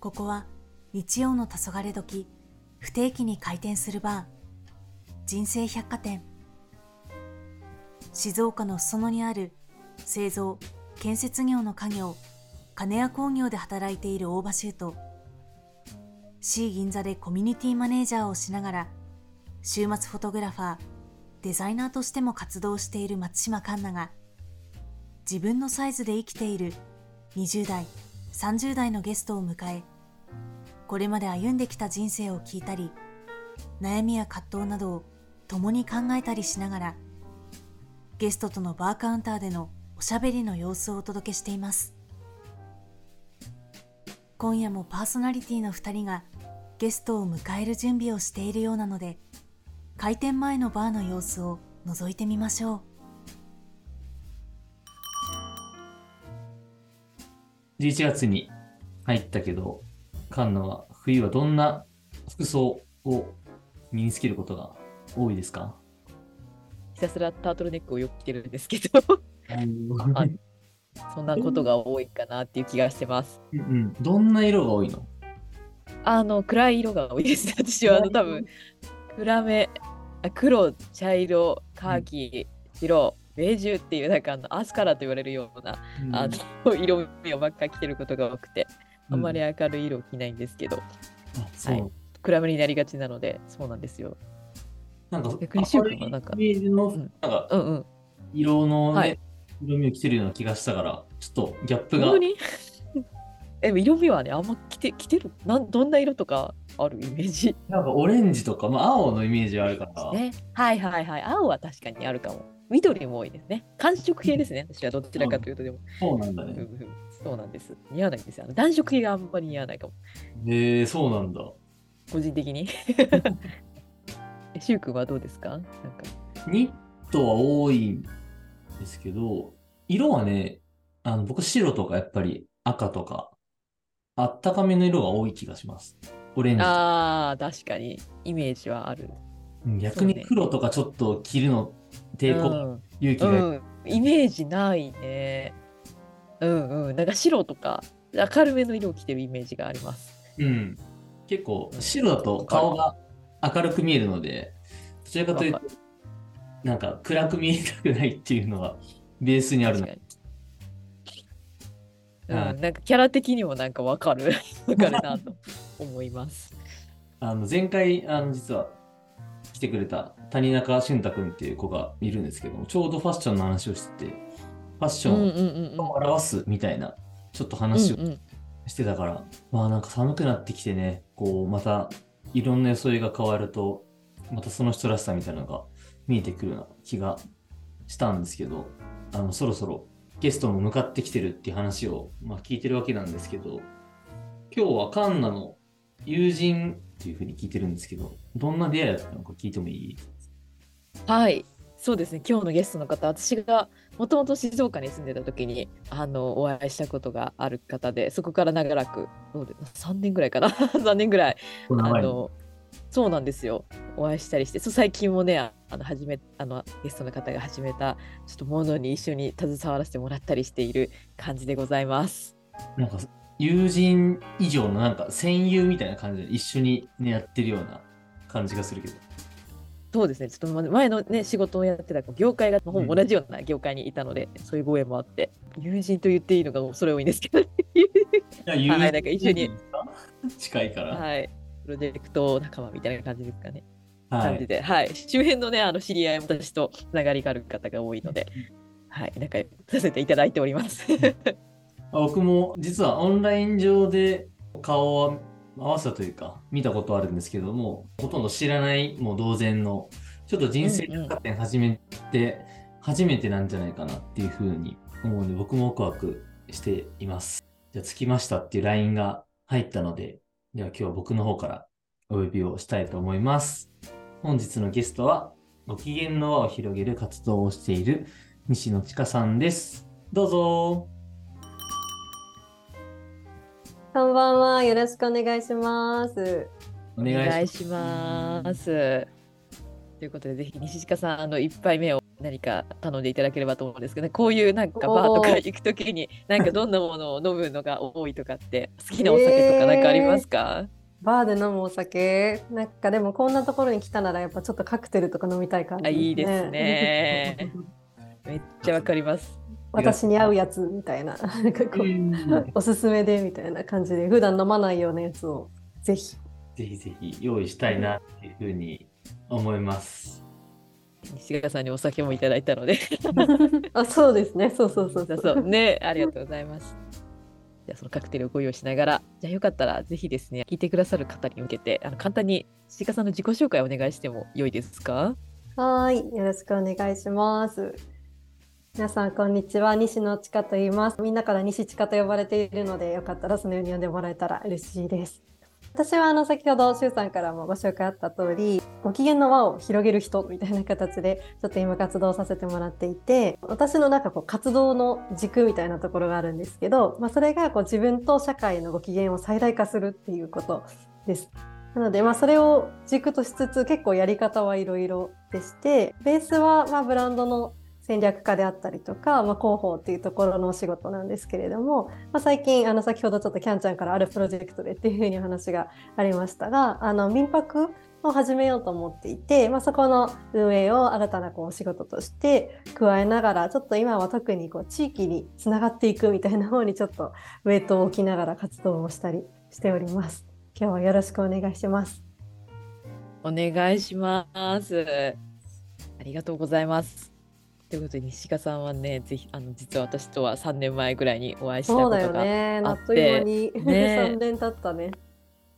ここは日曜の黄昏時不定期に開店するバー。人生百貨店。静岡の裾野にある製造建設業の家業金谷工業で働いている大場修と C 銀座でコミュニティマネージャーをしながら週末フォトグラファーデザイナーとしても活動している松島環奈が自分のサイズで生きている20代30代のゲストを迎えこれまで歩んできた人生を聞いたり悩みや葛藤などを共に考えたりしながらゲストとのバーカウンターでのおしゃべりの様子をお届けしています。今夜もパーソナリティの2人がゲストを迎える準備をしているようなので開店前のバーの様子を覗いてみましょう。11月に入ったけど、カンナは冬はどんな服装を身につけることが多いですか？ひたすらタートルネックをよく着てるんですけど。あそんなことが多いかなっていう気がしてます。うんうん、どんな色が多いの？あの暗い色が多いです。私はあの多分暗めあ黒、茶色、カーキ、白、ベージュっていうなんかあのアスカラと言われるような、あの色味をばっか着てることが多くて、あんまり明るい色を着ないんですけど、う、はい暗めになりがちなので、そうなんですよ。なんか逆にシュウ君はなんか明るいイメージのうんなんかうんうん。色の、ねはい色味を着てるような気がしたから、ちょっとギャップが本当に？え色味はね、あんま着て着てる？なんどんな色とかあるイメージ？なんかオレンジとか、まあ、青のイメージはあるから、ね。はいはいはい。青は確かにあるかも。緑も多いですね。寒色系ですね。私はどちらかというと、でも、そうなんだね。うんうんそうなんです。似合わないんですよ。あの暖色系があんまり似合わないかも。へえそうなんだ。個人的に。え、シュウ君はどうですか？なんか。ニットは多いんですけど、色はね、あの僕白とかやっぱり赤とか、あったかめの色が多い気がします。オレンジ。ああ、確かに。イメージはある。うん逆に黒とかちょっと着るの抵抗、うん勇気がいる。うん、イメージないね。うんうん。なんか白とか明るめの色を着てるイメージがあります。うん。結構白だと顔が明るく見えるので、どちらかというとなんか暗く見えたくないっていうのがベースにあるのうん、なんかキャラ的にもなんかわかる。わかるなと思います。あの前回、あの実は来てくれた谷中俊太君っていう子がいるんですけども、ちょうどファッションの話をしてて、ファッシうんうんョンをうん表すみたいな、ちょっとうん。話をうんうんしてたから、まあなんか寒くなってきてね、こうまたいろんな装いが変わると、またその人らしさみたいなのが見えてくるような気がしたんですけど、あのそろそろゲストも向かってきてるっていう話を、まあ、聞いてるわけなんですけど、今日はカンナの友人っていうふうに聞いてるんですけど、どんな出会いだったのか聞いてもいい？はい。そうですね。今日のゲストの方、私がもともと静岡に住んでた時にあのお会いしたことがある方で、そこから長らく、どうで3年ぐらいかな ?3 年ぐらいあのそうなんですよお会いしたりしてそう最近もねああの始めあのゲストの方が始めたちょっとものに一緒に携わらせてもらったりしている感じでございます。なんか友人以上のなんか戦友みたいな感じで一緒に、ね、やってるような感じがするけど。そうですね。ちょっと前のね仕事をやってた業界がほぼ同じような業界にいたので、そういうご縁もあって友人と言っていいのがそれ多いんですけど、いや友はいなんか一緒に。ですか？近いから。はい、プロジェクト仲間みたいな感じですかね。はい。感じで、はい、周辺のね、あの知り合いも私とつながりがある方が多いので、はい、仲良くさせていただいております。僕も実はオンライン上で顔を合わせたというか見たことあるんですけどもほとんど知らないもう同然のちょっと人生百貨店始めて初めてなんじゃないかなっていうふうに思うので僕もワクワクしています。じゃあ着きましたっていう LINE が入ったのででは今日は僕の方からお呼びをしたいと思います。本日のゲストはご機嫌の輪を広げる活動をしている西野千佳さんです。どうぞ。こんばんは。よろしくお願いします。おお願いします。ということで、ぜひ西近さん、あの一杯目を何か頼んでいただければと思うんですけど、ね、こういうなんかバーとか行くときに なんかどんなものを飲むのが多いとかって好きなお酒とかなんかありますか、バーで飲むお酒。なんかでもこんなところに来たならやっぱちょっとカクテルとか飲みたい感じ、あいいですね。めっちゃわかります私に合うやつみたいななんかこうおすすめでみたいな感じで普段飲まないようなやつをぜひ。ぜひぜひ用意したいなっていうふうに思います。西川さんにお酒もいただいたので。あそうですね。そうそうそうそう。そう。ね。ありがとうございます。じゃあそのカクテルをご用意しながら。じゃあよかったらぜひですね聞いてくださる方に向けてあの簡単に西川さんの自己紹介をお願いしても良いですか？はい。よろしくお願いします皆さんこんにちは。西野千佳と言います。みんなから西千佳と呼ばれているのでよかったらそのように呼んでもらえたら嬉しいです。私はあの先ほど周さんからもご紹介あった通りご機嫌の輪を広げる人みたいな形でちょっと今活動させてもらっていて私のなんかこう活動の軸みたいなところがあるんですけど、まあ、それがこう自分と社会のご機嫌を最大化するっていうことです。なので、まあ、それを軸としつつ結構やり方はいろいろでしてベースはまあブランドの戦略家であったりとか、まあ、広報っていうところのお仕事なんですけれども、まあ、最近あの先ほどちょっとキャンちゃんからあるプロジェクトでっていうふうに話がありましたがあの民泊を始めようと思っていて、まあ、そこの運営を新たなこうお仕事として加えながらちょっと今は特にこう地域につながっていくみたいな方にちょっとウェイトを置きながら活動をしたりしております。今日はよろしくお願いします。お願いしますありがとうございますということで西川さんはねぜひあの実は私とは3年前ぐらいにお会いしたそうだよことがね。あって。あっという間に、ね。3年経ったね。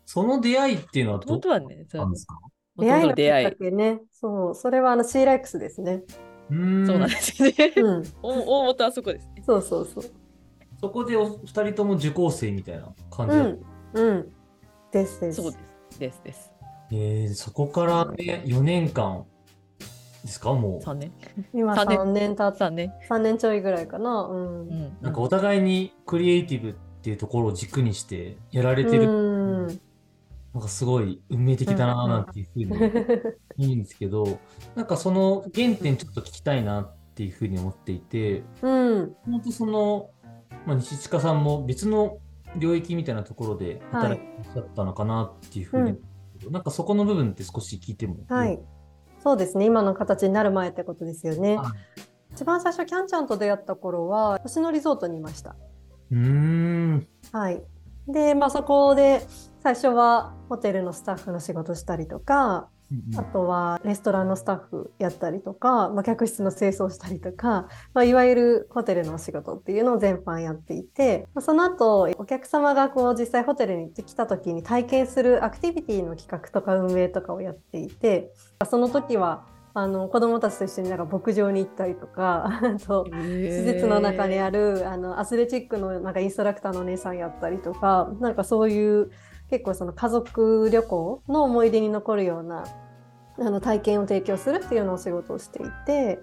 その出会いっていうのはど本当はねそう。なんですか？出会いのきっの出会いかけね。そう、それはあの C ライクスですね。うーん。そうなんですね、うん、お大元はそこですね。そうそうそう。そこでお二人とも受講生みたいな感じだった？うん、うん。ですです。そうです。ですです。えー、そこから、ね、4年間ですか？も3年。今三年。3年経っ3年。3年ちょいぐらいかな。うん。うん。う、なんかお互いにクリエイティブっていうところを軸にしてやられてる、うん。なんかすごい運命的だななんていうふうに言うんですけど、なんかその原点ちょっと聞きたいなっていうふうに思っていて、うん。本当その、まあ、西近さんも別の領域みたいなところで働いてらっしゃったのかなっていうふうに、なんかそこの部分って少し聞いてもはい。そうですね。今の形になる前ってことですよね。はい一番最初、キャンちゃんと出会った頃は、星野リゾートにいました。うーん。はい。で、まあそこで、最初はホテルのスタッフの仕事したりとか、あとはレストランのスタッフやったりとか、まあ、客室の清掃したりとか、まあ、いわゆるホテルのお仕事っていうのを全般やっていて、まあ、その後お客様がこう実際ホテルに来た時に体験するアクティビティの企画とか運営とかをやっていてその時はあの子どもたちと一緒になんか牧場に行ったりとかあと施設の中にあるあのアスレチックのなんかインストラクターのお姉さんやったりとかなんかそういう結構その家族旅行の思い出に残るようなあの体験を提供するっていうようなお仕事をしていて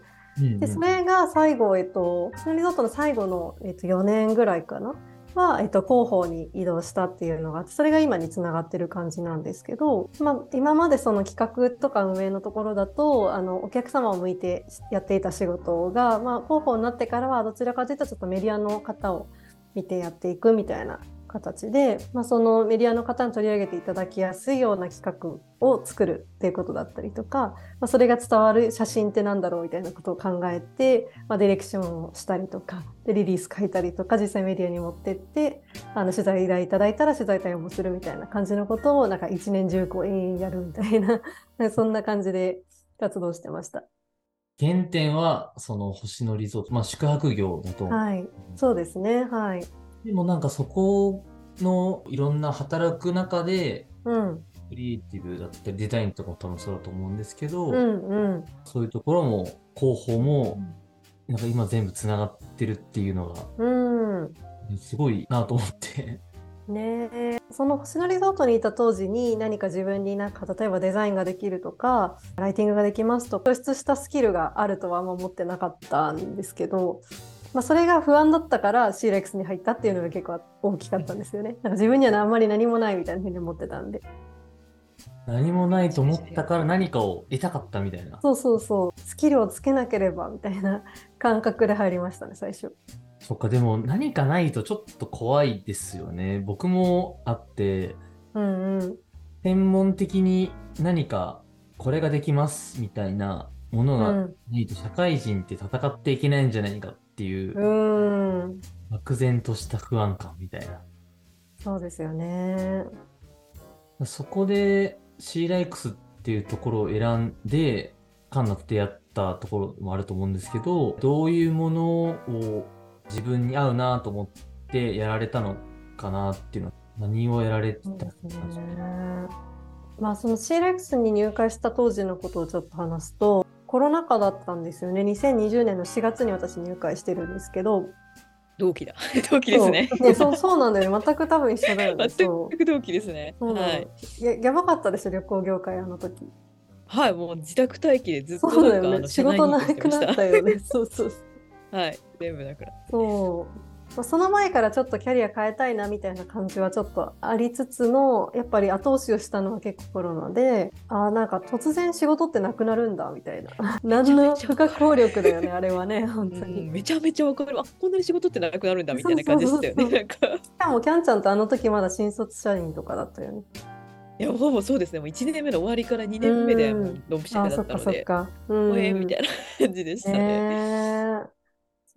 でそれが最後、えっと、そのリゾートの最後の、えっと、4年ぐらいかな？は、えっと、広報に移動したっていうのがあってそれが今につながってる感じなんですけど、まあ、今までその企画とか運営のところだとあのお客様を向いてやっていた仕事が、まあ、広報になってからはどちらかというとちょっとメディアの方を見てやっていくみたいな形で、まあ、そのメディアの方に取り上げていただきやすいような企画を作るっていうことだったりとか、まあ、それが伝わる写真ってなんだろうみたいなことを考えて、まあ、ディレクションをしたりとかでリリース書いたりとか実際メディアに持ってってあの取材依頼いただいたら取材対応もするみたいな感じのことをなんか一年中こう延々やるみたいな そんな感じで活動してました。原点はその星野リゾート、まあ、宿泊業だと。はい、そうですね。はい。でもなんかそこのいろんな働く中で、うん、クリエイティブだったりデザインとかも多分そうだと思うんですけど、うん、うん。そういうところも広報もなんか今全部つながってるっていうのがうん。すごいなと思って。ねえその星野リゾートにいた当時に何か自分になんか例えばデザインができるとかライティングができますと突出したスキルがあるとはあんま思ってなかったんですけど、まあ、それが不安だったから CLX に入ったっていうのが結構大きかったんですよね。なんか自分にはあんまり何もないみたいなふうに思ってたんで。何もないと思ったから何かを得たかったみたいな。そうそうそうスキルをつけなければみたいな感覚で入りましたね最初。そっか、でも何かないとちょっと怖いですよね。僕もあって、うんうん専門的に何かこれができますみたいなものがうんないと社会人って戦っていけないんじゃないかっていううん漠然とした不安感みたいな。そうですよね。そこで C ライクスっていうところを選んで、カンナと出会ったところもあると思うんですけど、どういうものを自分に合うなと思ってやられたのかなっていうのは、何をやられてたんでですすかね。まあその CLEX に入会した当時のことをちょっと話すとコロナ禍だったんですよね。2020年の4月に私入会してるんですけど。同期だ。同期ですね。そう。ねそうそうなんだよね。全く多分一緒だよね。全く同期ですね。はい。ややばかったでしょ旅行業界あの時。はい、もう自宅待機でずっとそうだなんかあのよね。仕事なくなったよね。そうそう はい、全部だから。そう。まあその前からちょっとキャリア変えたいなみたいな感じはちょっとありつつのやっぱり後押しをしたのは結構コロナであーなんか突然仕事ってなくなるんだみたいな 何の不可抗力だよねあれはね 本当うんに。めちゃめちゃわかる。あ、こんなに仕事ってなくなるんだみたいな感じでしたよね。なんか。しかもキャンちゃんとあの時まだ新卒社員とかだったよね。いや、ほぼそうですね。もう1年目の終わりから2年目でもうドンピシャだったので、おえみたいな感じでしたね。ねえ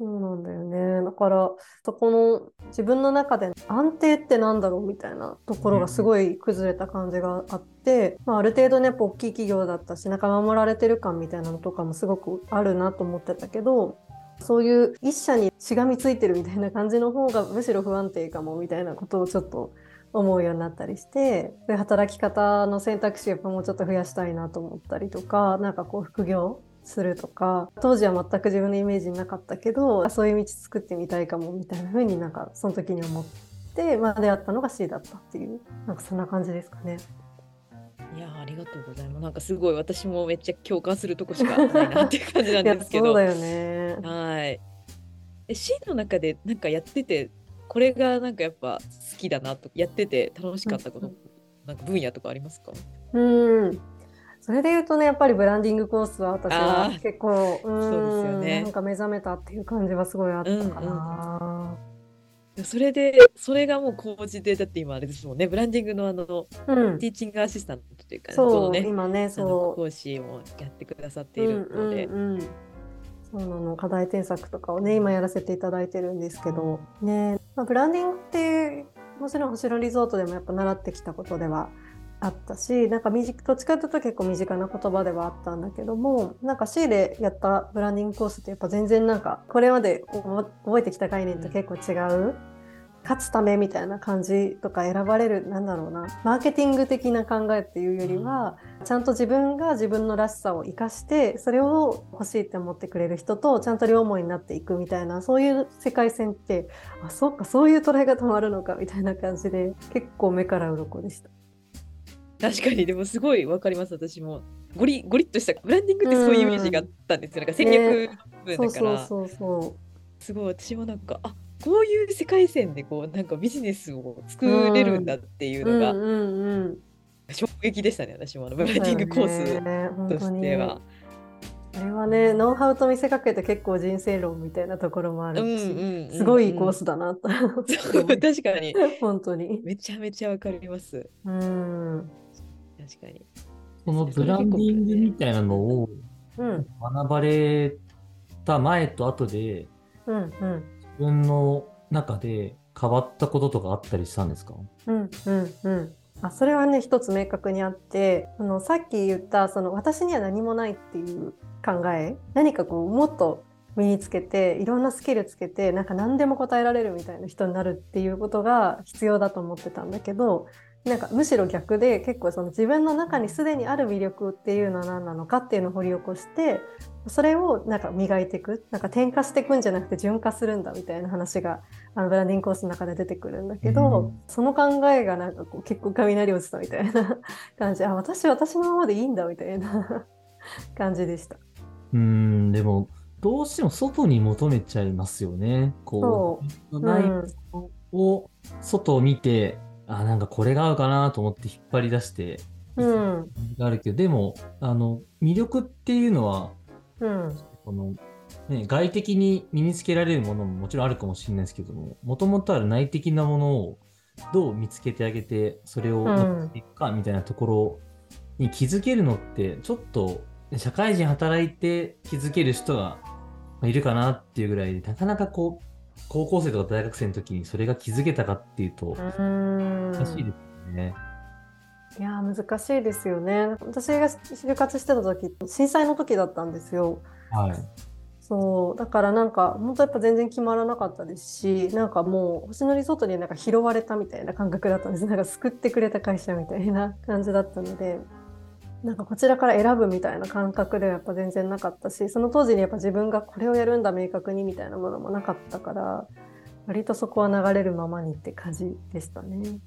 そうなんだよね。だからそこの自分の中で安定ってなんだろうみたいなところがすごい崩れた感じがあって、まあ、ある程度ねやっぱ大きい企業だったしなんか守られてる感みたいなのとかもすごくあるなと思ってたけどそういう一社にしがみついてるみたいな感じの方がむしろ不安定かもみたいなことをちょっと思うようになったりして働き方の選択肢をやっぱもうちょっと増やしたいなと思ったりとかなんかこう副業するとか当時は全く自分のイメージなかったけどそういう道作ってみたいかもみたいな風になんかその時に思って、まあ、出会ったのが C だったっていうなんかそんな感じですかね。いや、ありがとうございます。なんかすごい私もめっちゃ共感するとこしかないなっていう感じなんですけど。そうだよね。はい。え、シーンの中でなんかやってて、これがなんかやっぱ好きだなと、やってて楽しかったこと、うんなんか分野とかありますか？うんそれで言うとねやっぱりブランディングコースは私は結構うんそうですよね。なんか目覚めたっていう感じはすごいあったかな。それで、それがもう講じで、だって今あれですもんね、ブランディングのあの、うん。ティーチングアシスタントというか、こそう、のね、今ねそう。講師もやってくださっているので、うんうんうん。そうなの課題添削とかをね今やらせていただいてるんですけど。ね、まあ、ブランディングってもちろん星野リゾートでもやっぱ習ってきたことではあったしなんか短どっちかというと結構身近な言葉ではあったんだけどもなんか C でやったブランディングコースってやっぱ全然なんかこれまで覚覚えてきた概念と結構違う。勝つためみたいな感じとか選ばれるなんだろうなマーケティング的な考えっていうよりは、ちゃんと自分が自分のらしさを生かしてそれを欲しいって思ってくれる人とちゃんと両思いになっていくみたいなそういう世界線ってあそうかそういう捉え方もあるのかみたいな感じで結構目から鱗でした。確かに、でもすごいわかります、私も。ゴリゴリッとした、ブランディングってそういうイメージがあったんですよ。なんか戦略部そうだから、そうそうそすごい私もなんか、あこういう世界線でこう、なんかビジネスを作れるんだっていうう。のがうんうんうん。衝撃でしたね、私もあのブランディングコースとしては。あれはねノウハウと見せかけて結構人生論みたいなところもあるし、うんうんうんうんすごいコースだなと 確かに。本当に。めちゃめちゃわかります。うん確かに。そのブランディングみたいなのをうん。学ばれた前と後でうんうん。自分の中で変わったこととかあったりしたんですか？うんうんうん。あそれはね一つ明確にあってあのさっき言ったその私には何もないっていう考え何かこうもっと身につけていろんなスキルつけてなんか何でも答えられるみたいな人になるっていうことが必要だと思ってたんだけどなんかむしろ逆で結構その自分の中にすでにある魅力っていうのは何なのかっていうのを掘り起こしてそれをなんか磨いていくなんか転化していくんじゃなくて順化するんだみたいな話があのブランディングコースの中で出てくるんだけど、うんその考えがなんかこう結構雷落ちたみたいな感じあ私私のままでいいんだみたいな 感じでした。うーん、でも、どうしても外に求めちゃいますよね。こう、自分のないうんものを外を見て、あ、なんかこれが合うかなと思って引っ張り出してうん。があるけど、でも、あの、魅力っていうのは、うん。この、ね、外的に身につけられるものももちろんあるかもしれないですけども、もともとある内的なものをどう見つけてあげて、それをうん残していくかみたいなところに気づけるのって、ちょっと社会人働いて気づける人がいるかなっていうぐらいで、なかなかこう、高校生とか大学生の時にそれが気づけたかっていうと、うん。難しいですよね。いやー難しいですよね。私が就活してた時震災の時だったんですよ。はい。そうだからなんか本当やっぱ全然決まらなかったですしなんかもう星野リゾートになんか拾われたみたいな感覚だったんですなんか救ってくれた会社みたいな感じだったのでなんかこちらから選ぶみたいな感覚ではやっぱ全然なかったしその当時にやっぱ自分がこれをやるんだ明確にみたいなものもなかったから割とそこは流れるままにって感じでしたね。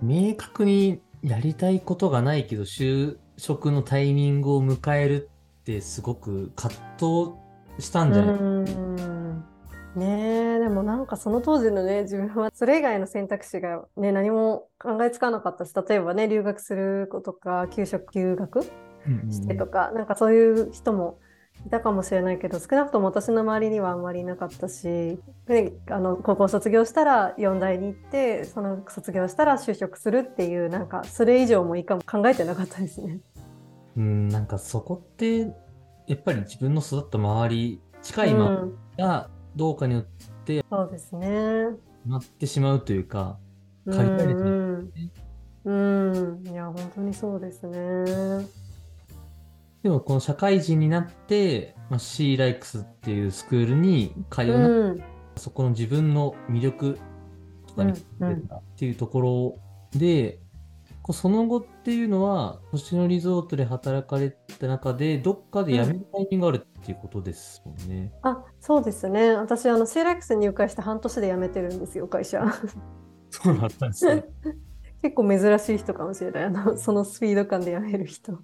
明確にやりたいことがないけど就職のタイミングを迎えるってすごく葛藤したんじゃない、うんねえでもなんかその当時のね自分はそれ以外の選択肢がね何も考えつかなかったし例えばね留学する子とか休職休学うんうんしてとか、なんかそういう人もいたかもしれないけど少なくとも私の周りにはあんまりいなかったし、ね、あの高校卒業したら4大に行ってその卒業したら就職するっていうなんかそれ以上もいいかも考えてなかったですね。うん、なんかそこってやっぱり自分の育った周り近いうん周りがどうかによってそうですね。なってしまうというかうん借りられてるうん、うん、いや本当にそうですね。でもこの社会人になって、まあ、C ライクスっていうスクールに通うな、うん、そこの自分の魅力とかにっていうところで、その後っていうのは星野リゾートで働かれた中でどっかで辞めるタイミングがあるっていうことですもんね。あ、そうですね。私あの CLX に入会して半年で辞めてるんですよ会社。そうだったんですね。結構珍しい人かもしれない。あのそのスピード感で辞める人。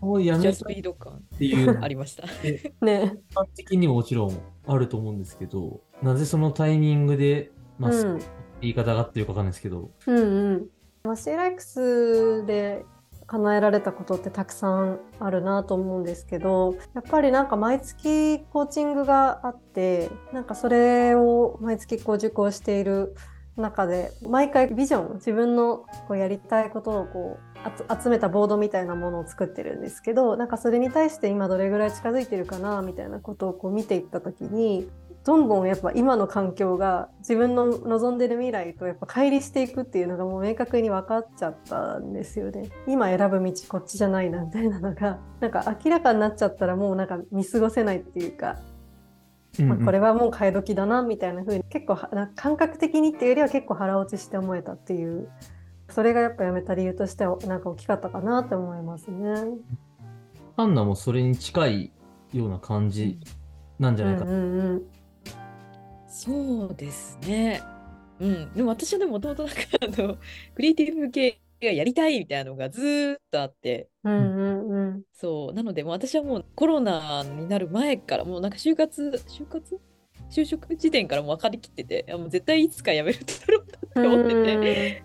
そう辞めたっじゃあスピード感ていうありました。ね。一般的にももちろんあると思うんですけど、なぜそのタイミングで、まあ、うん言い方が合ってるかわかんないですけど、うんうん。まあ、CLX で叶えられたことってたくさんあるなと思うんですけどやっぱりなんか毎月コーチングがあってなんかそれを毎月こう受講している中で毎回ビジョン自分のこうやりたいことをこう集めたボードみたいなものを作ってるんですけどなんかそれに対して今どれぐらい近づいてるかなみたいなことをこう見ていった時にどんどんやっぱ今の環境が自分の望んでる未来とやっぱ乖離していくっていうのがもう明確に分かっちゃったんですよね。今選ぶ道こっちじゃないなみたいなのが なんか明らかになっちゃったらもうなんか見過ごせないっていうか、まあ、これはもう替え時だなみたいな風に結構感覚的にっていうよりは結構腹落ちして思えたっていうそれがやっぱやめた理由としてはなんか大きかったかなって思いますね。ハンナもそれに近いような感じなんじゃないかうんうんうんそうですね。うん。でも私はでももともとなんかあの、クリエイティブ系がやりたいみたいなのがずーっとあって、うんうんうん。そう。なのでもう私はもうコロナになる前からもうなんか就活、就活？就職時点からもう分かりきってて、もう絶対いつか辞めるだろうなって思ってて、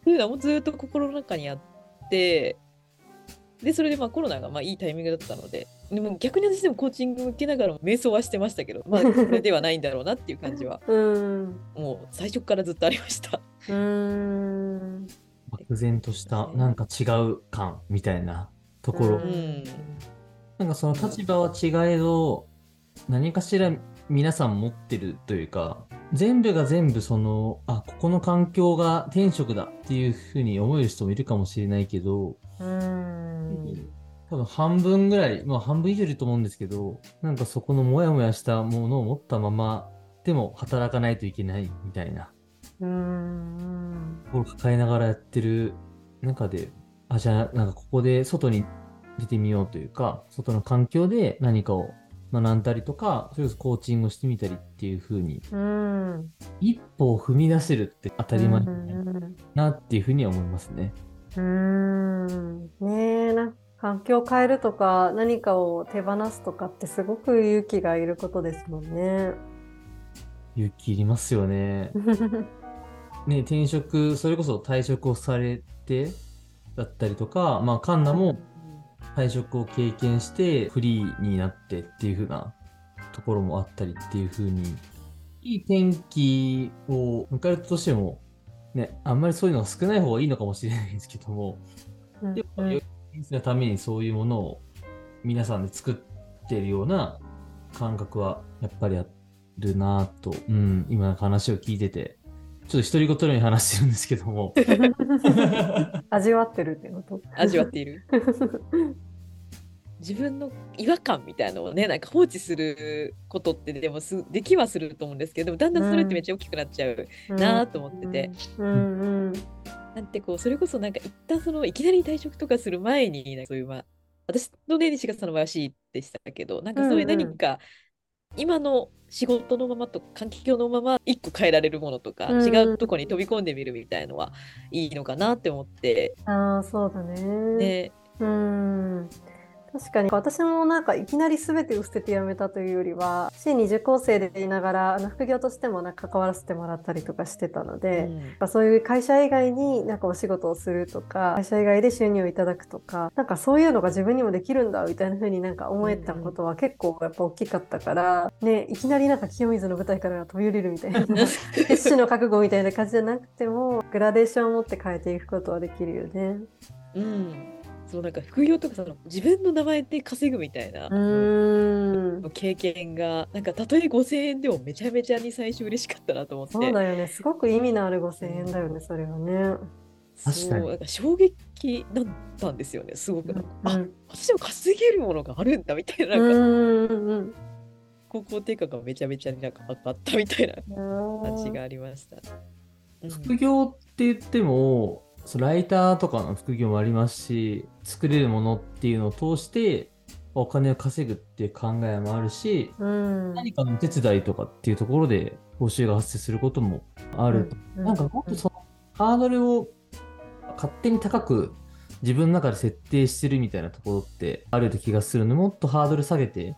っていうのはもうずーっと心の中にあって、で、それでまあコロナがまあいいタイミングだったので、でも逆に私でもコーチング受けながらも瞑想はしてましたけど、まあ これではないんだろうなっていう感じは、うん。もう最初からずっとありました。うん。漠然としたなんか違う感みたいなところ、うんうん。なんかその立場は違えど何かしら皆さん持ってるというか全部が全部そのあここの環境が天職だっていうふうに思える人もいるかもしれないけどうん多分半分ぐらいまあ半分以上いると思うんですけどなんかそこのモヤモヤしたものを持ったままでも働かないといけないみたいな。うん。を抱えながらやってる中で、あ、じゃあ、なんかここで外に出てみようというか、外の環境で何かを学んだりとか、それこそコーチングをしてみたりっていう風に、うん。一歩を踏み出せるって当たり前うんなっていう風には思いますね。うん。ねえなんか環境を変えるとか何かを手放すとかってすごく勇気がいることですもんね。勇気いりますよね。ね、転職、それこそ退職をされて、だったりとか、まあ、カンナも退職を経験してフリーになってっていう風なところもあったりっていう風に、いい天気を迎えるとしても、ね、あんまりそういうのが少ない方がいいのかもしれないですけども、うんでも、のためにそういうものを皆さんで作ってるような感覚はやっぱりあるなぁと、うん、今話を聞いてて、ちょっと独り言のように話してるんですけども、味わってるってこと？味わっている。自分の違和感みたいなのをねなんか放置することってでもすできはすると思うんですけどでもだんだんそれってめっちゃ大きくなっちゃうなぁと思ってて、うんうんなんてこうそれこそなんか一旦そのいきなり退職とかする前にそういうまあ私のね西賀さんの場合は C でしたけどなんかそういう何か今の仕事のままと環境のまま一個変えられるものとか、うん違うとこに飛び込んでみるみたいのはいいのかなって思って。ああそうだね。でうん確かに。私もなんかいきなり全てを捨てて辞めたというよりは C に受講生でいながらあの副業としてもなんか関わらせてもらったりとかしてたので、うん。そういう会社以外になんかお仕事をするとか会社以外で収入をいただくとかなんかそういうのが自分にもできるんだみたいな風になんか思えたことは結構やっぱ大きかったから、ね、いきなりなんか清水の舞台から飛び降りるみたいな決死の覚悟みたいな感じじゃなくてもグラデーションを持って変えていくことはできるよね。うん、そうなんか副業とかその自分の名前で稼ぐみたいな経験がなんかたとえ5000円でもめちゃめちゃに最初嬉しかったなと思って。そうだよね。すごく意味のある5000円だよね、それはね。確かに。そうなんか衝撃だったんですよねすごく。なんうん。私も稼げるものがあるんだみたいな。うなんかんうん。高校定価がめちゃめちゃになんか上がったみたいなうん。感じがありました。うん。副業って言っても、そうライターとかの副業もありますし、作れるものっていうのを通して、お金を稼ぐっていう考えもあるし、うん。何かのお手伝いとかっていうところで報酬が発生することもある。うなんかもっとそのハードルを勝手に高く自分の中で設定してるみたいなところってある気がするので、もっとハードル下げて、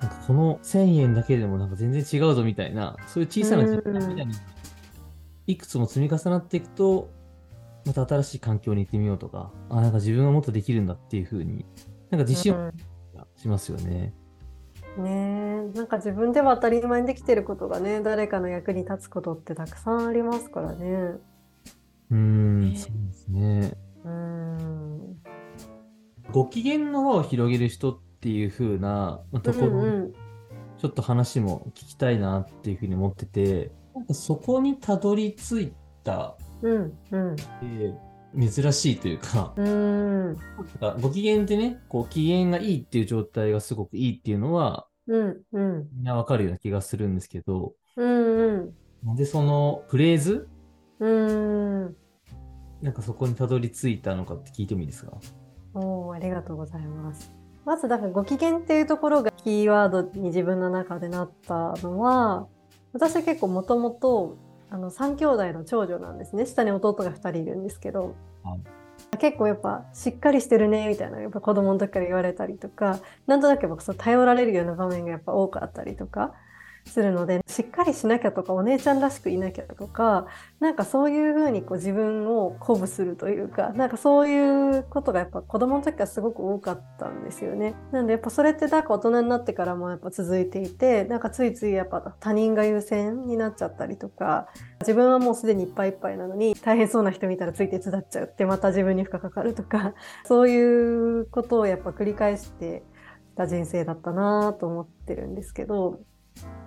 なんかこの1000円だけでもなんか全然違うぞみたいな、そういう小さな実感みたいないくつも積み重なっていくと、また新しい環境に行ってみようとか、あ、なんか自分はもっとできるんだっていう風に、なんか自信をしますよね。うんねえなんか自分では当たり前にできてることがね誰かの役に立つことってたくさんありますからね。うーん、ねそうですね。うん。ご機嫌の輪を広げる人っていう風なまあところ、うんうんちょっと話も聞きたいなっていう風に思ってて、なんかそこにたどり着いたうんうん。って珍しいというか、うん。かご機嫌ってね、こう機嫌がいいっていう状態がすごくいいっていうのは、うんうん。みんなわかるような気がするんですけど、うん。なんでそのフレーズ？うん。なんかそこにたどり着いたのかって聞いてもいいですか？おーありがとうございます。まずだからご機嫌っていうところがキーワードに自分の中でなったのは私結構もともとあの3兄弟の長女なんですね。下に弟が2人いるんですけど、はい。結構やっぱしっかりしてるねみたいなやっぱ子供の時から言われたりとかなんとなくやっぱそう頼られるような場面がやっぱ多かったりとかするのでしっかりしなきゃとかお姉ちゃんらしくいなきゃとかなんかそういうふうにこう自分を鼓舞するというかなんかそういうことがやっぱ子供の時からすごく多かったんですよね。なんでやっぱそれってなんか大人になってからもやっぱ続いていてなんかついついやっぱ他人が優先になっちゃったりとか自分はもうすでにいっぱいいっぱいなのに大変そうな人見たらついて手伝っちゃうってまた自分に負荷かかるとかそういうことをやっぱ繰り返してた人生だったなと思ってるんですけど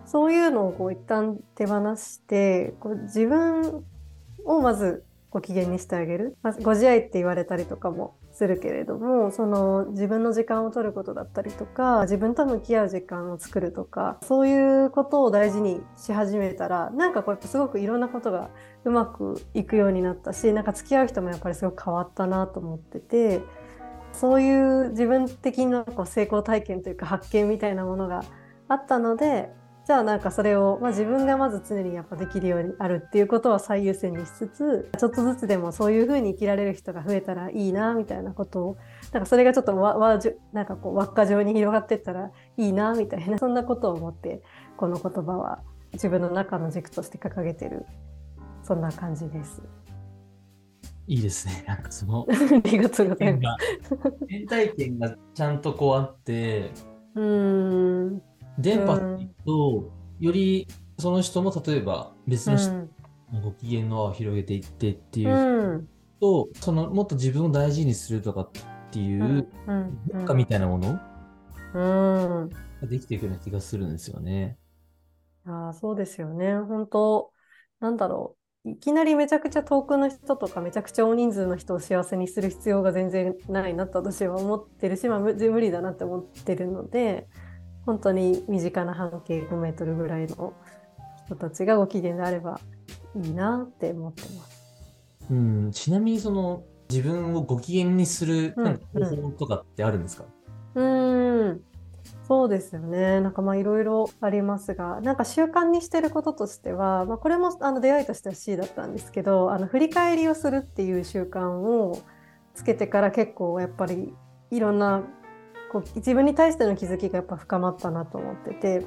そういうのをこう一旦手放してこう自分をまずご機嫌にしてあげる、まあ、ご自愛って言われたりとかもするけれどもその自分の時間を取ることだったりとか自分と向き合う時間を作るとかそういうことを大事にし始めたらなんかこうやっぱすごくいろんなことがうまくいくようになったしなんか付き合う人もやっぱりすごく変わったなと思っててそういう自分的なこう成功体験というか発見みたいなものがあったのでじゃあなんかそれを、まあ、自分がまず常にやっぱできるようにあるっていうことは最優先にしつつちょっとずつでもそういう風に生きられる人が増えたらいいなみたいなことをなんかそれがちょっとわわじゅなんかこう輪っか状に広がってったらいいなみたいな そんなことを思ってこの言葉は自分の中の軸として掲げてるそんな感じです。いいですね。なんかその、ありがとうございまが原体験がちゃんとこうあって、す。うん。電波っていうと、よりその人も例えば別の人うん。のご機嫌の輪を広げていってっていうう、ん。と、そのもっと自分を大事にするとかっていううん。文化みたいなものうん。ができていくような気がするんですよね。ああ、そうですよね。本当、なんだろう。いきなりめちゃくちゃ遠くの人とかめちゃくちゃ大人数の人を幸せにする必要が全然ないなと私は思ってるし、まあ、む無理だなって思ってるので、本当に身近な半径5メートルぐらいの人たちがご機嫌であればいいなって思ってます。うん、ちなみにその自分をご機嫌にするうんなんか方法とかってあるんですか、うーん、そうですよね。なんかまあいろいろありますが、なんか習慣にしてることとしては、まあ、これもあの出会いとしては C だったんですけど、あの振り返りをするっていう習慣をつけてから結構やっぱりいろんなこう自分に対しての気づきがやっぱ深まったなと思ってて、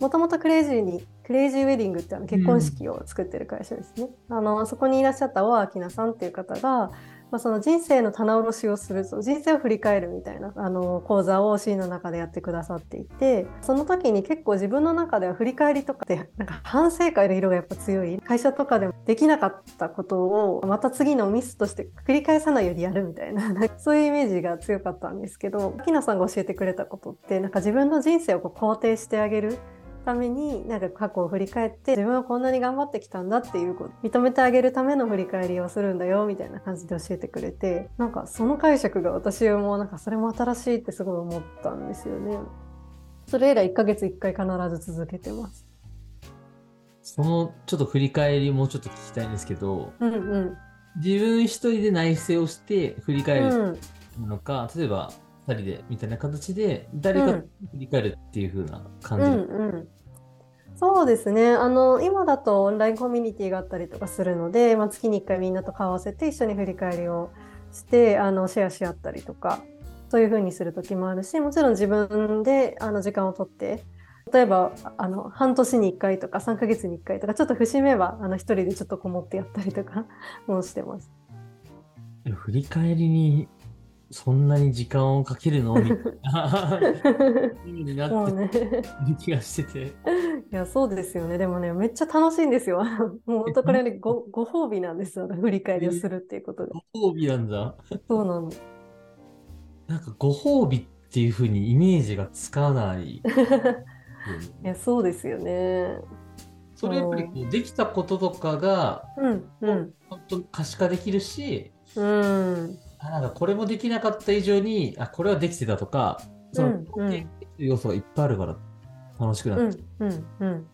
もともとクレイジーに、クレイジーウェディングってあの結婚式を作ってる会社ですね。あの、そこにいらっしゃった大明菜さんっていう方が、まあ、その人生の棚卸しをする人生を振り返るみたいなあの講座をシーンの中でやってくださっていてその時に結構自分の中では振り返りとかってなんか反省会の色がやっぱ強い会社とかでもできなかったことをまた次のミスとして繰り返さないようにやるみたいな そういうイメージが強かったんですけど秋菜さんが教えてくれたことってなんか自分の人生をこう肯定してあげるためになんか過去を振り返って自分はこんなに頑張ってきたんだっていうこと認めてあげるための振り返りをするんだよみたいな感じで教えてくれてなんかその解釈が私もなんかそれも新しいってすごい思ったんですよね。それ以来1ヶ月1回必ず続けてます。そのちょっと振り返りもうちょっと聞きたいんですけど、うんうん。自分一人で内省をして振り返るうんのか、例えば二人でみたいな形で誰かうん振り返るっていう風な感うんじで、うん。そうですね。あの、今だとオンラインコミュニティがあったりとかするので、まあ、月に1回みんなと顔合わせて一緒に振り返りをして、あの、シェアし合ったりとか、そういう風にする時もあるし、もちろん自分であの時間をとって、例えば、あの、半年に1回とか3ヶ月に1回とか、ちょっと節目は、あの、一人でちょっとこもってやったりとか もしてます。振り返りにそんなに時間をかけるの？みたいなになって。る気がしてて。いや、そうですよね。でもね、めっちゃ楽しいんですよ。もう本当これね、ご、ご褒美なんですよ。振り返りをするっていうことが。ご褒美なんだ。そうなの。なんかご褒美っていう風にイメージがつかない。いや、そうですよね。それやっぱりこうできたこととかがうん、うん、本当可視化できるし、うん、あなんかこれもできなかった以上に、あ、これはできてたとか、その要素がいっぱいあるから楽しくなうんって、うん、うん。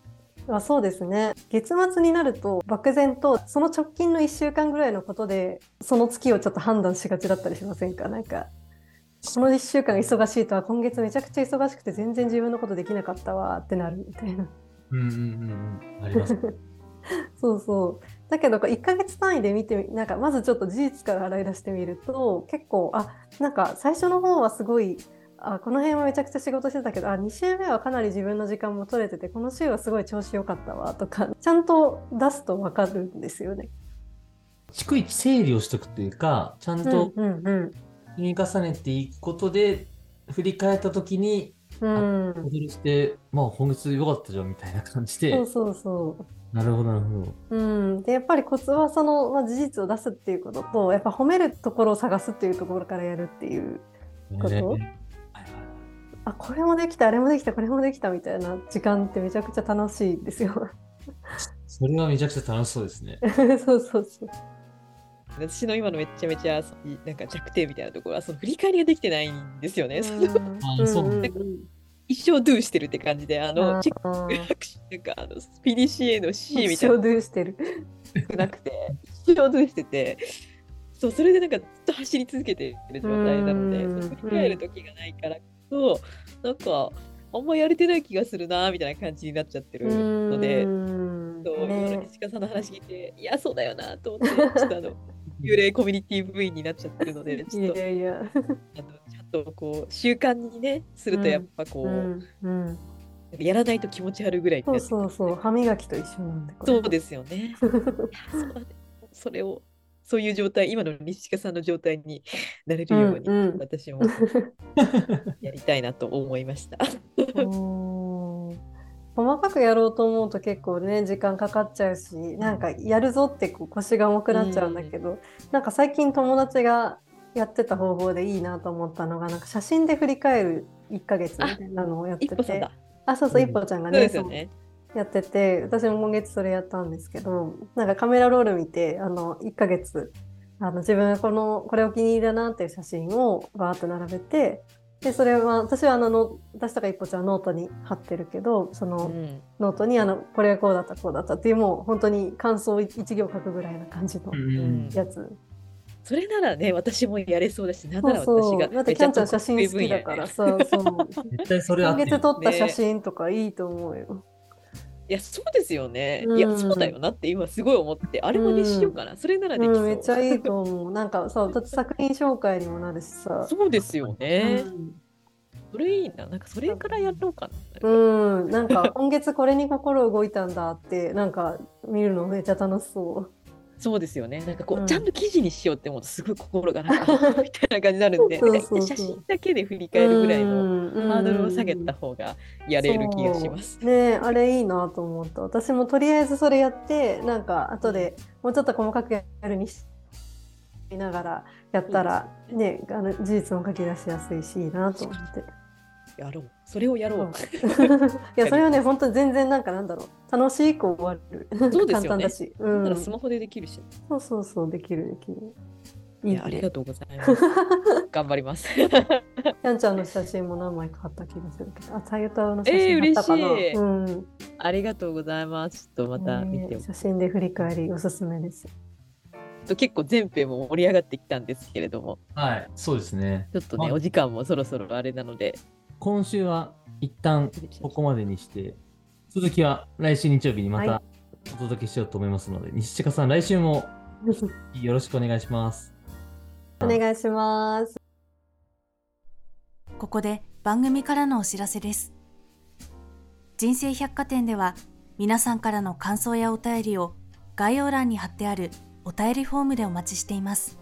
あそうですね。月末になると漠然とその直近の1週間ぐらいのことでその月をちょっと判断しがちだったりしませんか？なんかこの1週間忙しいとは今月めちゃくちゃ忙しくて全然自分のことできなかったわってなるみたいな。うんうんうんうん。あります。そうそう。だけどこう1ヶ月単位で見てみなんかまずちょっと事実から洗い出してみると結構あなんか最初の方はすごいあこの辺はめちゃくちゃ仕事してたけどあ2週目はかなり自分の時間も取れててこの週はすごい調子良かったわとかちゃんと出すと分かるんですよね。逐一整理をしておくというか、ちゃんと積み重ねていくことで、振り返った時に、うん。うして、まあ今月良かったじゃんみたいな感じでそう、そうそう。なるほどなるほど。うん、でやっぱりコツはその、まあ、事実を出すっていうこととやっぱ褒めるところを探すっていうところからやるっていうことねはいはいあこれもできたあれもできたこれもできたみたいな時間ってめちゃくちゃ楽しいですよ。それはめちゃくちゃ楽しそうですね。そうそうそう。私の今のめっちゃめちゃなんか弱点みたいなところはその振り返りができてないんですよね。その あそううんなんか一生ドゥしてるって感じであのチェックなんかあの PDCA の C み一たいな生ドゥしてる。のなくて一生ドゥしててそうそれでなんかずっと走り続けてる状態なので振り返る時がないからこそなんかあんまやれてない気がするなみたいな感じになっちゃってるので。うんそう今の川さんの話聞いて、いや、そうだよなと思って、ちょっとあの、幽霊コミュニティ部員になっちゃってるので、ちいょっと、やいや。あのとこう、習慣にね、するとやっぱこう、うん。うん、やらないと気持ち悪いぐらいにそうそうそう。歯磨きと一緒なんでそうですよね。それをそういう状態、今の西近さんの状態になれるように、うんうん。私もやりたいなと思いました。うん細かくやろうと思うと結構ね時間かかっちゃうしなんかやるぞってこう腰が重くなっちゃうんだけど、なんか最近友達がやってた方法でいいなと思ったのがなんか写真で振り返る1ヶ月みたいなのをやってて。あそうそううん一歩ちゃんがそうねですよね。やってて私も今月それやったんですけどなんかカメラロール見てあの1ヶ月あの自分がこのこれお気に入りだなっていう写真をバーッと並べてでそれは私はあのの私とか一歩ちゃんはノートに貼ってるけどそのうんノートにあのこれがこうだったこうだったっていうもう本当に感想を一行書くぐらいな感じのうんやつ。それならね、私もやれそうだし、なんなら私がだってキャンちゃん写真好きだからさ、そう 絶対それ今月撮った写真とかいいと思うよ。いや、そうですよね。うんいや、そうだよなって今すごい思って、あれ真似しようかな。それならできそう。うん、めっちゃいいと思う。なんかそう、だって作品紹介にもなるしさ。そうですよね。うんそれいいな。なんかそれからやろうかな。うん、なんか今月これに心動いたんだってなんか見るのめっちゃ楽しそそうですよね。なんかこう、うんちゃんと記事にしようって思うとすごい心がなんか みたいな感じになるんで、写真だけで振りう。返るぐらいののハードルを下げた方がやれる気がします。ねえあれいいなと思った。私もとりあえずそれやってなんか後でもうちょっと細かくやるにしながらやったらねあの事実も書き出しやすいしいいなと思って。やろう。それをやろう。いやそれはね本当に全然なんかなんだろう楽しいく終わる。そうですよね簡単だし。うだんからスマホでできるし。そうそうそうできるできる。いや、ありがとうございます。頑張ります。キャンちゃんの写真も何枚か貼った気がするけど、あ、さゆたの写えー真貼ったかな、嬉しいうん。ありがとうございます。ちょっとまた見ておね写真で振り返りおすすめです。結構全編も盛り上がってきたんですけれども、はい、そうですね。ちょっとね、まあお時間もそろそろあれなので、今週は一旦ここまでにして、続きは来週日曜日にまたはお届けしようと思いますので、西近さん、来週もよろしくお願いします。お願いします。ここで番組からのお知らせです。人生百貨店では皆さんからの感想やお便りを概要欄に貼ってあるお便りフォームでお待ちしています。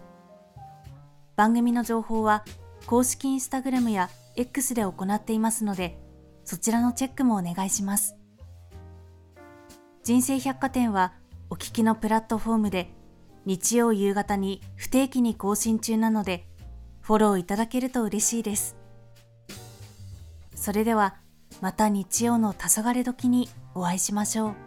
番組の情報は公式インスタグラムや X で行っていますので、そちらのチェックもお願いします。人生百貨店はお聞きのプラットフォームで日曜夕方に不定期に更新中なので、フォローいただけると嬉しいです。それではまた日曜の黄昏時にお会いしましょう。